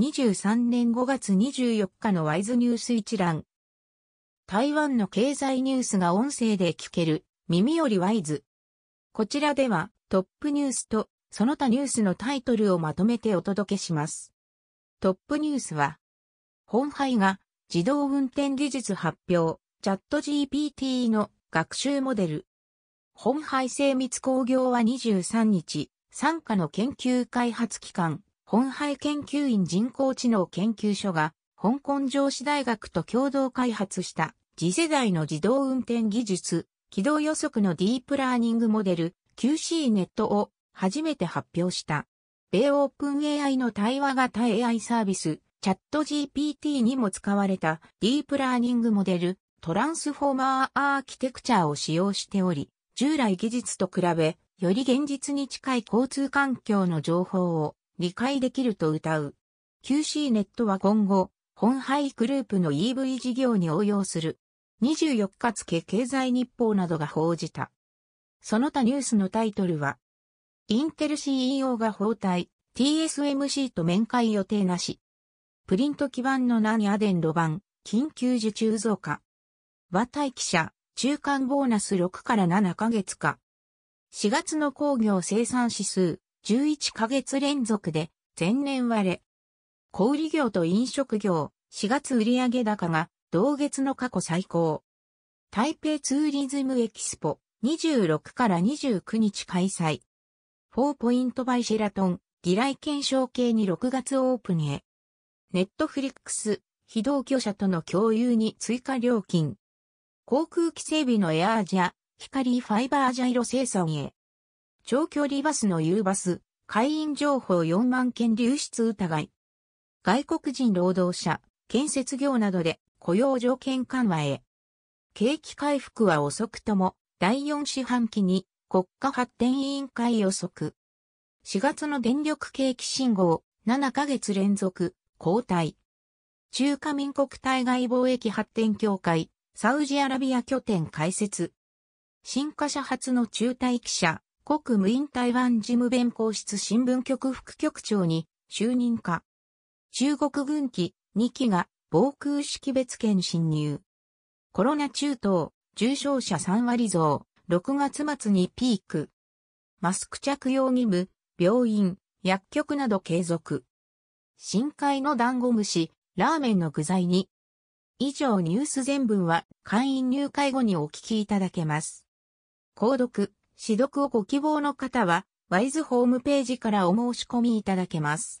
2023年5月24日のワイズニュース一覧。台湾の経済ニュースが音声で聞ける、耳よりワイズ。こちらではトップニュースとその他ニュースのタイトルをまとめてお届けします。トップニュースは、本杯が自動運転技術発表、チャット GPT の学習モデル。本杯精密工業は23日、参加の研究開発機関、本杯研究院人工知能研究所が、香港上司大学と共同開発した次世代の自動運転技術、軌道予測のディープラーニングモデル QC ネットを初めて発表した。米オープン AI の対話型 AI サービス、チャット GPT にも使われたディープラーニングモデル、トランスフォーマーアーキテクチャを使用しており、従来技術と比べ、より現実に近い交通環境の情報を理解できると謳う。QC ネットは今後、本廃グループの EV 事業に応用する。24日付経済日報などが報じた。その他ニュースのタイトルは、インテル CEO が包帯、TSMC と面会予定なし。プリント基盤の何アデンロ版、緊急受注増加。和待記者、中間ボーナス6から7ヶ月か。4月の工業生産指数、11ヶ月連続で前年割れ。小売業と飲食業、4月売上高が同月の過去最高。台北ツーリズムエキスポ26から29日開催。4ポイントバイシェラトン、議来検証系に6月オープンへ。ネットフリックス、非同居者との共有に追加料金。航空機整備のエアージャ、光ファイバージャイロ生産へ。長距離バスの U バス、会員情報4万件流出疑い。外国人労働者、建設業などで雇用条件緩和へ。景気回復は遅くとも、第4四半期に国家発展委員会予測。4月の電力景気信号、7ヶ月連続、交代。中華民国対外貿易発展協会、サウジアラビア拠点開設。新華社初の中退記者、国務院台湾事務弁公室新聞局副局長に就任か。中国軍機2機が防空識別圏侵入。コロナ中等、重症者3割増、6月末にピーク。マスク着用義務、病院、薬局など継続。深海のダンゴムシ、ラーメンの具材に。以上ニュース全文は会員入会後にお聞きいただけます。購読、読をご希望の方は、ワイズホームページからお申し込みいただけます。